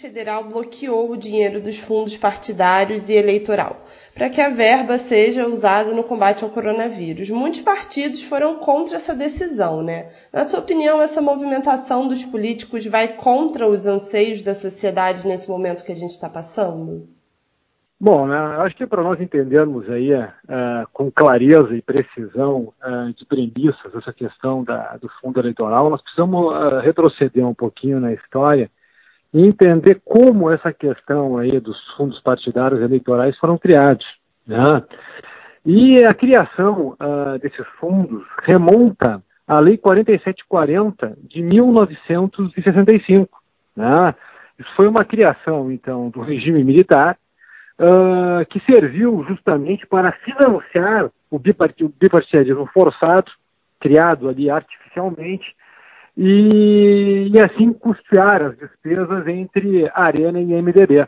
Federal bloqueou o dinheiro dos fundos partidários e eleitoral para que a verba seja usada no combate ao coronavírus. Muitos partidos foram contra essa decisão, né? Na sua opinião, essa movimentação dos políticos vai contra os anseios da sociedade nesse momento que a gente está passando? Bom, né, acho que para nós entendermos aí uh, com clareza e precisão uh, de premissas essa questão da, do fundo eleitoral, nós precisamos uh, retroceder um pouquinho na história e entender como essa questão aí dos fundos partidários eleitorais foram criados. Né? E a criação uh, desses fundos remonta à Lei 4740 de 1965. Né? Isso foi uma criação, então, do regime militar uh, que serviu justamente para financiar o bipartidarismo forçado, criado ali artificialmente, e, e assim custear as despesas entre Arena e MDB.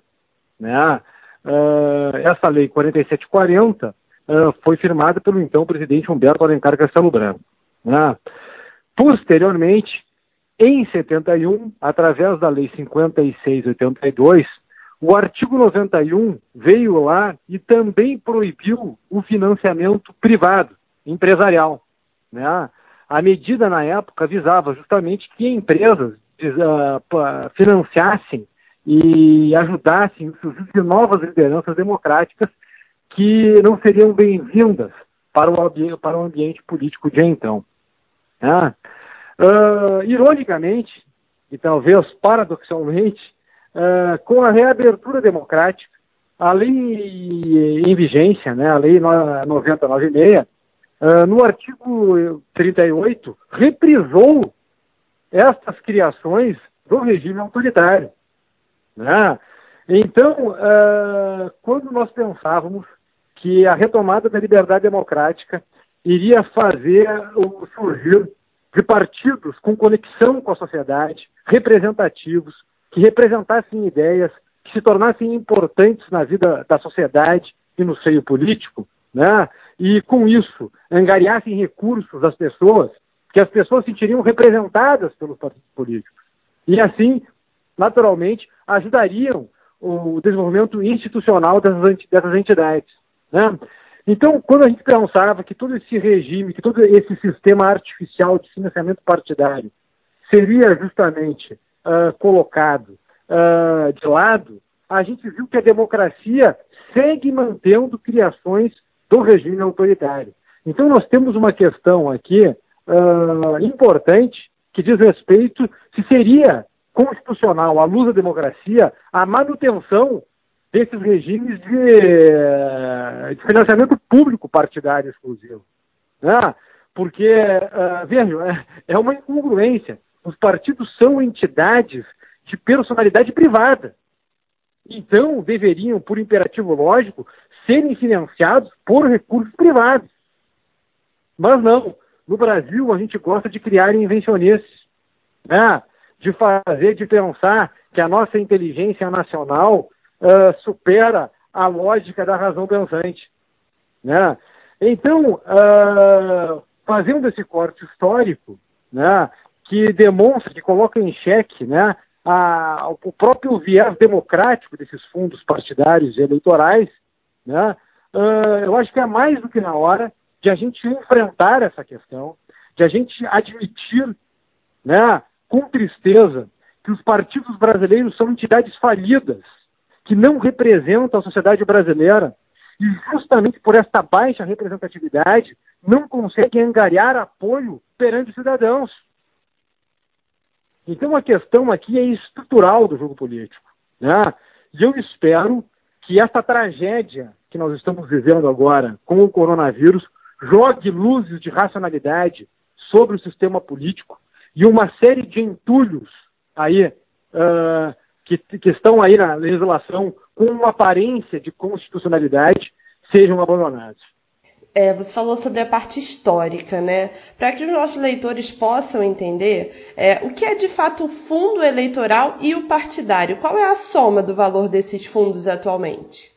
Né? Uh, essa lei 4740 uh, ah, foi firmada pelo então presidente Humberto Alencar Castelo Branco. Né? Posteriormente, em 71, através da lei 5682, o artigo 91 veio lá e também proibiu o financiamento privado, empresarial. Né? A medida, na época, visava justamente que empresas uh, financiassem e ajudassem o surgir de novas lideranças democráticas que não seriam bem-vindas para, o, para o ambiente político de então. Uh, ironicamente, e talvez paradoxalmente, uh, com a reabertura democrática, a lei em vigência, né, a lei 996, uh, no artigo 38, reprisou estas criações do regime autoritário. Né? Então, uh, quando nós pensávamos que a retomada da liberdade democrática iria fazer o surgir de partidos com conexão com a sociedade, representativos, que representassem ideias, que se tornassem importantes na vida da sociedade e no seio político, né? E com isso angariassem recursos às pessoas, que as pessoas se sentiriam representadas pelos partidos políticos. E assim, naturalmente, ajudariam o desenvolvimento institucional dessas entidades. Né? Então, quando a gente pensava que todo esse regime, que todo esse sistema artificial de financiamento partidário seria justamente uh, colocado uh, de lado, a gente viu que a democracia segue mantendo criações do regime autoritário. Então, nós temos uma questão aqui uh, importante que diz respeito se seria constitucional, à luz da democracia, a manutenção desses regimes de, de financiamento público partidário exclusivo. Né? Porque, uh, é uma incongruência. Os partidos são entidades de personalidade privada. Então, deveriam, por imperativo lógico, serem financiados por recursos privados. Mas não. No Brasil, a gente gosta de criar invencionistas, né? de fazer, de pensar que a nossa inteligência nacional uh, supera a lógica da razão pensante. Né? Então, uh, fazendo esse corte histórico, né, que demonstra, que coloca em xeque né, a, o próprio viés democrático desses fundos partidários e eleitorais, né, uh, eu acho que é mais do que na hora de a gente enfrentar essa questão, de a gente admitir né, com tristeza que os partidos brasileiros são entidades falidas, que não representam a sociedade brasileira e justamente por esta baixa representatividade não conseguem angariar apoio perante os cidadãos. Então a questão aqui é estrutural do jogo político. Né? E eu espero que esta tragédia que nós estamos vivendo agora com o coronavírus jogue luzes de racionalidade sobre o sistema político e uma série de entulhos aí uh, que, que estão aí na legislação com uma aparência de constitucionalidade sejam abandonados. É, você falou sobre a parte histórica, né? Para que os nossos leitores possam entender é, o que é de fato o fundo eleitoral e o partidário. Qual é a soma do valor desses fundos atualmente?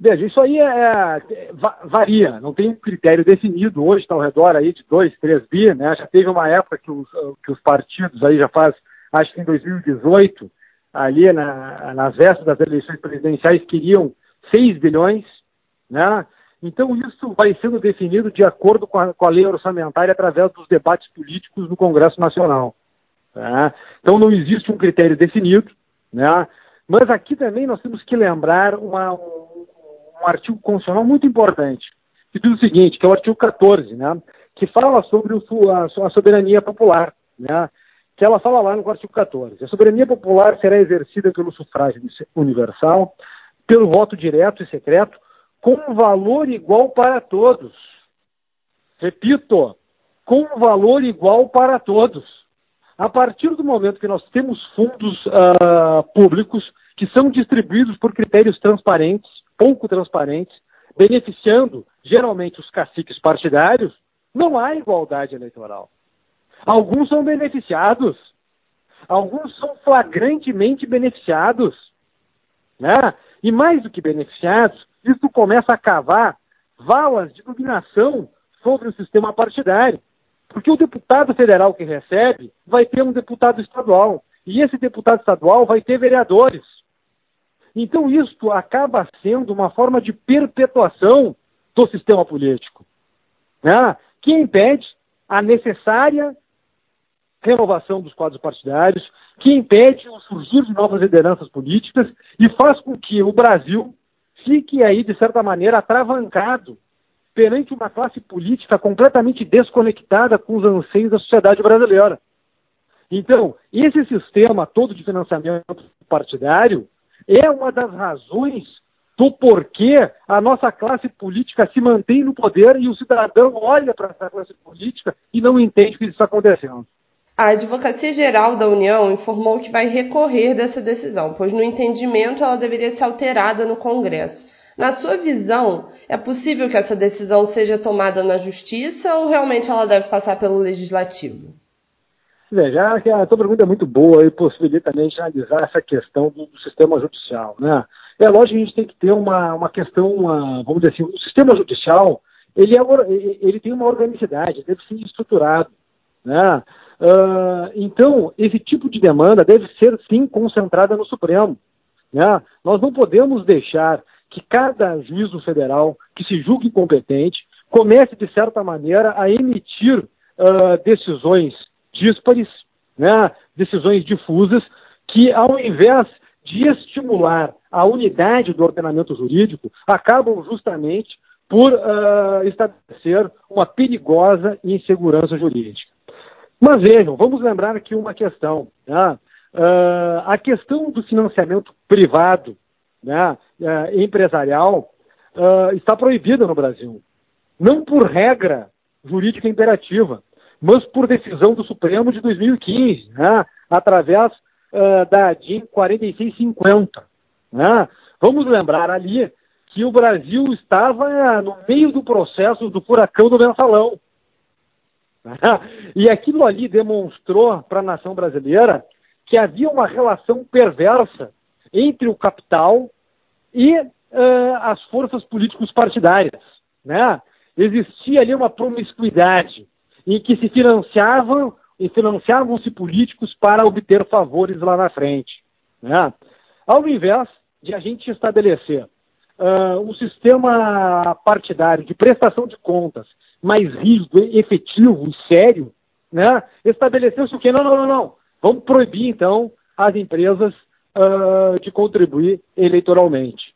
Veja, isso aí é, é, varia, não tem um critério definido. Hoje está ao redor aí de 2, 3 bi, né? Já teve uma época que os, que os partidos aí já faz, acho que em 2018, ali na, nas vésperas das eleições presidenciais, queriam 6 bilhões, né? Então, isso vai sendo definido de acordo com a, com a lei orçamentária através dos debates políticos no Congresso Nacional. Tá? Então, não existe um critério definido, né? mas aqui também nós temos que lembrar uma, um, um, artigo constitucional muito importante, que diz o seguinte, que é o artigo 14, né? que fala sobre o, a, a soberania popular, né? que ela fala lá no artigo 14. A soberania popular será exercida pelo sufrágio universal, pelo voto direto e secreto, com valor igual para todos. Repito, com valor igual para todos. A partir do momento que nós temos fundos uh, públicos que são distribuídos por critérios transparentes, pouco transparentes, beneficiando geralmente os caciques partidários, não há igualdade eleitoral. Alguns são beneficiados, alguns são flagrantemente beneficiados, né? E mais do que beneficiados, isso começa a cavar valas de dominação sobre o sistema partidário. Porque o deputado federal que recebe vai ter um deputado estadual. E esse deputado estadual vai ter vereadores. Então, isto acaba sendo uma forma de perpetuação do sistema político, né? que impede a necessária renovação dos quadros partidários, que impede o surgir de novas lideranças políticas e faz com que o Brasil fique aí, de certa maneira, atravancado perante uma classe política completamente desconectada com os anseios da sociedade brasileira. Então, esse sistema todo de financiamento partidário é uma das razões do porquê a nossa classe política se mantém no poder e o cidadão olha para essa classe política e não entende o que está acontecendo. A Advocacia Geral da União informou que vai recorrer dessa decisão, pois, no entendimento, ela deveria ser alterada no Congresso. Na sua visão, é possível que essa decisão seja tomada na Justiça ou realmente ela deve passar pelo Legislativo? Veja, a tua pergunta é muito boa e possibilita também analisar essa questão do, do, sistema judicial. Né? É lógico que a gente tem que ter uma, uma questão, uma, vamos dizer assim, o sistema judicial ele, é, ele tem uma organicidade, deve ser estruturado. Né? Uh, então, esse tipo de demanda deve ser, sim, concentrada no Supremo. Né? Nós não podemos deixar que cada juízo federal que se julgue competente comece, de certa maneira, a emitir uh, decisões díspares, né? decisões difusas, que, ao invés de estimular a unidade do ordenamento jurídico, acabam justamente por uh, estabelecer uma perigosa insegurança jurídica. Mas vejam, vamos lembrar aqui uma questão. Né? Uh, a questão do financiamento privado, né, uh, empresarial, uh, está proibida no Brasil. Não por regra jurídica imperativa, mas por decisão do Supremo de 2015, né, através da DIN 4650. Né? Vamos lembrar ali que o Brasil estava no meio do processo do furacão do mensalão. E aquilo ali demonstrou para a nação brasileira que havia uma relação perversa entre o capital e uh, as forças políticos partidárias. Né? Existia ali uma promiscuidade em que se financiavam e financiavam-se políticos para obter favores lá na frente. Né? Ao invés de a gente estabelecer uh, um sistema partidário de prestação de contas mais rígido, efetivo e sério, né, estabeleceu-se o que? Não, não, não, não. Vamos proibir, então, as empresas uh, de contribuir eleitoralmente.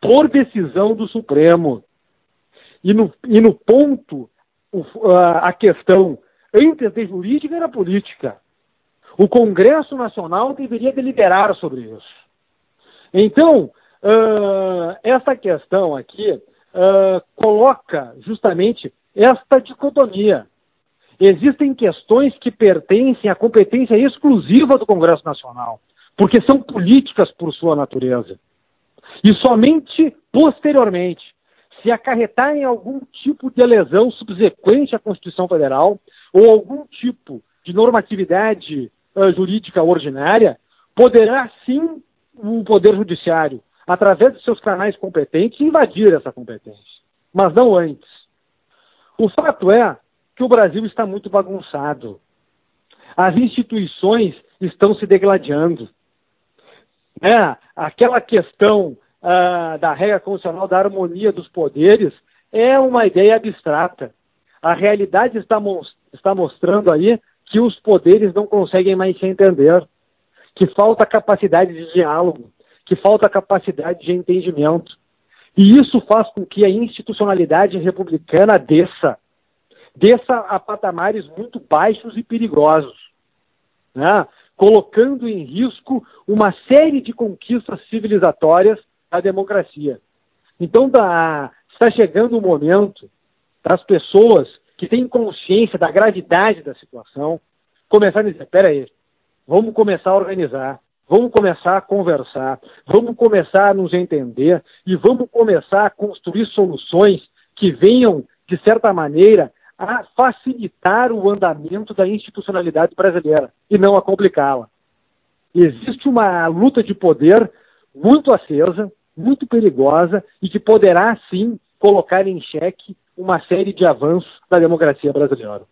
Por decisão do Supremo. E no, e no ponto, uh, a questão antes de jurídica era política. O Congresso Nacional deveria deliberar sobre isso. Então, uh, essa questão aqui uh, coloca justamente esta dicotomia. Existem questões que pertencem à competência exclusiva do Congresso Nacional, porque são políticas por sua natureza. E somente posteriormente, se acarretarem algum tipo de lesão subsequente à Constituição Federal ou algum tipo de normatividade uh, jurídica ordinária, poderá sim o Poder Judiciário, através de seus canais competentes, invadir essa competência. Mas não antes. O fato é que o Brasil está muito bagunçado. As instituições estão se degladiando. né, aquela questão uh, da regra constitucional da harmonia dos poderes é uma ideia abstrata. A realidade está, está mostrando aí que os poderes não conseguem mais se entender, que falta capacidade de diálogo, que falta capacidade de entendimento. E isso faz com que a institucionalidade republicana desça, desça a patamares muito baixos e perigosos, né? colocando em risco uma série de conquistas civilizatórias da democracia. Então, está chegando o momento das pessoas que têm consciência da gravidade da situação começarem a dizer: peraí, vamos começar a organizar, vamos começar a conversar, vamos começar a nos entender e vamos começar a construir soluções que venham, de certa maneira, a facilitar o andamento da institucionalidade brasileira e não a complicá-la. Existe uma luta de poder muito acesa, muito perigosa e que poderá, sim, colocar em xeque uma série de avanços da democracia brasileira.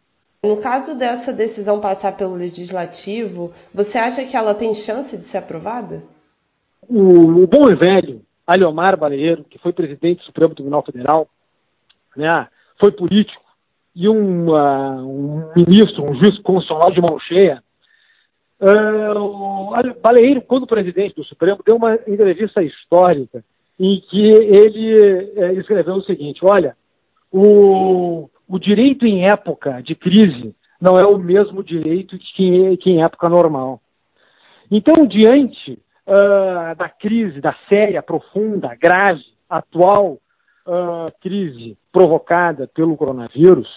No caso dessa decisão passar pelo legislativo, você acha que ela tem chance de ser aprovada? O, o bom e velho Aliomar Baleiro, que foi presidente do Supremo Tribunal Federal, né, foi político e um, uh, um ministro, um juiz constitucional de mão cheia. Uh, o Baleiro, quando presidente do Supremo, deu uma entrevista histórica em que ele é, escreveu o seguinte: olha, o, o direito em época de crise não é o mesmo direito que, que em época normal. Então, diante uh, da crise, da séria, profunda, grave, atual uh, crise provocada pelo coronavírus,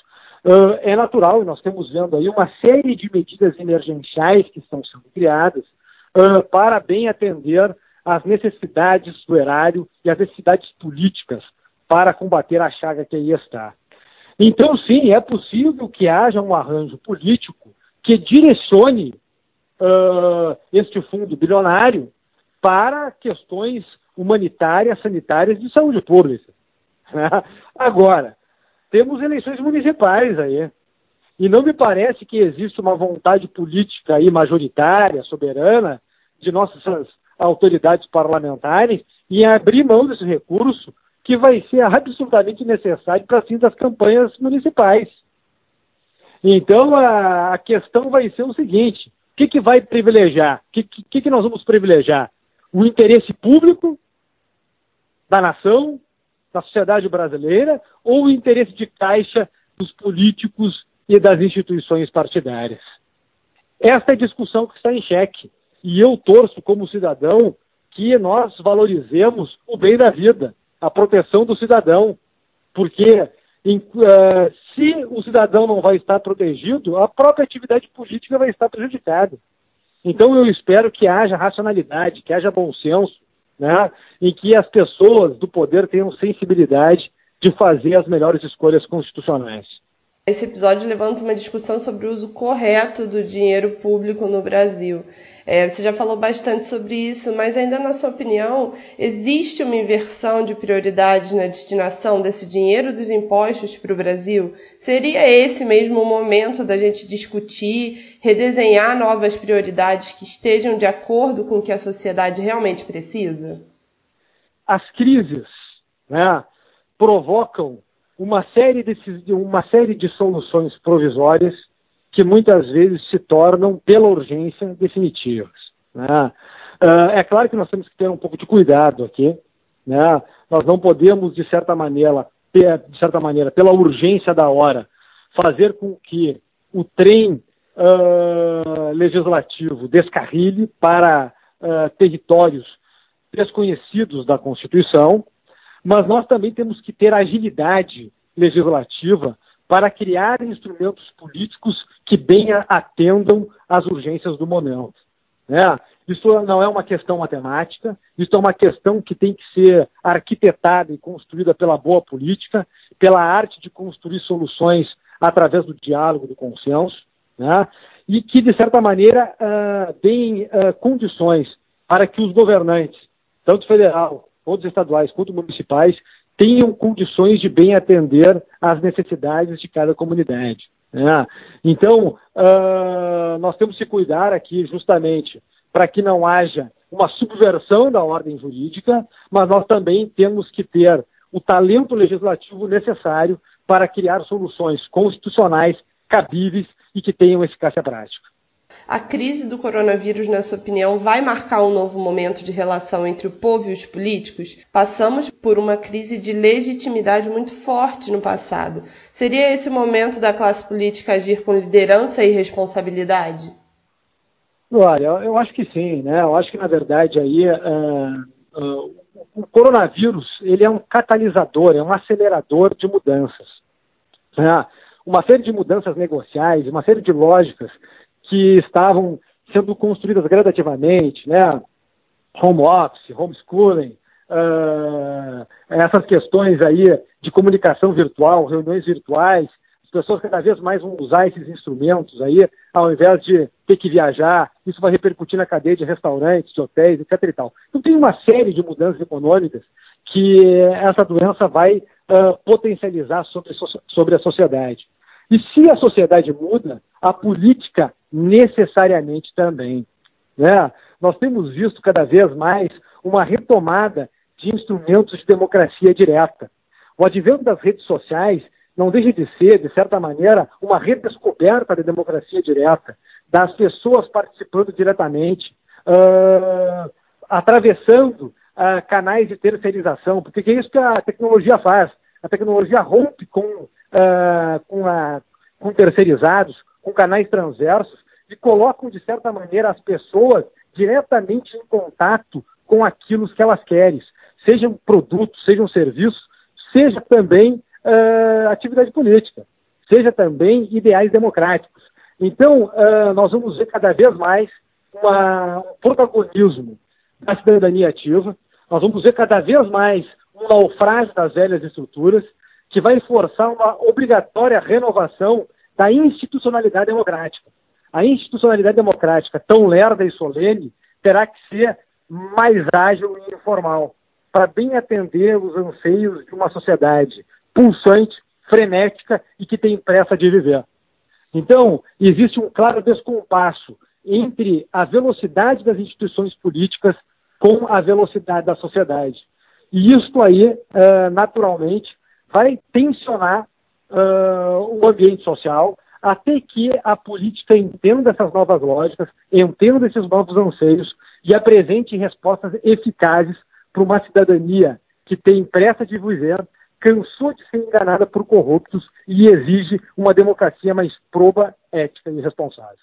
uh, é natural, e nós estamos vendo aí uma série de medidas emergenciais que estão sendo criadas para bem atender as necessidades do erário e as necessidades políticas para combater a chaga que aí está. Então, sim, é possível que haja um arranjo político que direcione uh, este fundo bilionário para questões humanitárias, sanitárias de saúde pública. Agora, temos eleições municipais aí. E não me parece que existe uma vontade política aí majoritária, soberana, de nossas autoridades parlamentares em abrir mão desse recurso que vai ser absolutamente necessário para fim das campanhas municipais. Então a, a, questão vai ser o seguinte: o que, que vai privilegiar? O que, que, que nós vamos privilegiar? O interesse público da nação, da sociedade brasileira, ou o interesse de caixa dos políticos e das instituições partidárias? Esta é a discussão que está em xeque. E eu torço, como cidadão, que nós valorizemos o bem da vida, a proteção do cidadão. Porque em, uh, se o cidadão não vai estar protegido, a própria atividade política vai estar prejudicada. Então eu espero que haja racionalidade, que haja bom senso, né, em que as pessoas do poder tenham sensibilidade de fazer as melhores escolhas constitucionais. Esse episódio levanta uma discussão sobre o uso correto do dinheiro público no Brasil. É, você já falou bastante sobre isso, mas ainda na sua opinião, existe uma inversão de prioridades na destinação desse dinheiro dos impostos para o Brasil? Seria esse mesmo o momento da gente discutir, redesenhar novas prioridades que estejam de acordo com o que a sociedade realmente precisa? As crises né, provocam uma série, de, uma série de soluções provisórias que muitas vezes se tornam, pela urgência, definitivas. Né? Uh, é claro que nós temos que ter um pouco de cuidado aqui. Né? Nós não podemos, de certa maneira, de certa maneira, pela urgência da hora, fazer com que o trem uh, legislativo descarrilhe para uh, territórios desconhecidos da Constituição, mas nós também temos que ter agilidade legislativa para criar instrumentos políticos que bem atendam às urgências do momento. Né? Isso não é uma questão matemática, isso é uma questão que tem que ser arquitetada e construída pela boa política, pela arte de construir soluções através do diálogo, do consenso, né? e que, de certa maneira, uh, deem uh, condições para que os governantes, tanto federal, quanto estaduais, quanto municipais, tenham condições de bem atender às necessidades de cada comunidade. Né? Então, uh, nós temos que cuidar aqui justamente para que não haja uma subversão da ordem jurídica, mas nós também temos que ter o talento legislativo necessário para criar soluções constitucionais cabíveis e que tenham eficácia prática. A crise do coronavírus, na sua opinião, vai marcar um novo momento de relação entre o povo e os políticos? Passamos por uma crise de legitimidade muito forte no passado. Seria esse o momento da classe política agir com liderança e responsabilidade? Olha, eu acho que sim, né? Eu acho que na verdade aí uh, uh, o coronavírus ele é um catalisador, é um acelerador de mudanças. Né? Uma série de mudanças negociais, uma série de lógicas que estavam sendo construídas gradativamente, né? Home office, homeschooling, uh, essas questões aí de comunicação virtual, reuniões virtuais, as pessoas cada vez mais vão usar esses instrumentos aí, ao invés de ter que viajar, isso vai repercutir na cadeia de restaurantes, de hotéis, etc. E tal. Então tem uma série de mudanças econômicas que essa doença vai uh, potencializar sobre, sobre a sociedade. E se a sociedade muda, a política necessariamente também. Né? Nós temos visto cada vez mais uma retomada de instrumentos de democracia direta. O advento das redes sociais não deixa de ser, de certa maneira, uma redescoberta da democracia direta, das pessoas participando diretamente, uh, atravessando uh, canais de terceirização, porque é isso que a tecnologia faz. A tecnologia rompe com, uh, com, a, com terceirizados, com canais transversos, e colocam, de certa maneira, as pessoas diretamente em contato com aquilo que elas querem, sejam produtos, sejam serviços, seja também uh, atividade política, seja também ideais democráticos. Então, uh, nós vamos ver cada vez mais uma, um protagonismo da cidadania ativa, nós vamos ver cada vez mais um naufrágio das velhas estruturas, que vai forçar uma obrigatória renovação da institucionalidade democrática. A institucionalidade democrática, tão lerda e solene, terá que ser mais ágil e informal, para bem atender os anseios de uma sociedade pulsante, frenética e que tem pressa de viver. Então, existe um claro descompasso entre a velocidade das instituições políticas com a velocidade da sociedade. E isso aí, uh, naturalmente, vai tensionar uh, o ambiente social, até que a política entenda essas novas lógicas, entenda esses novos anseios e apresente respostas eficazes para uma cidadania que tem pressa de viver, cansou de ser enganada por corruptos e exige uma democracia mais proba, ética e responsável.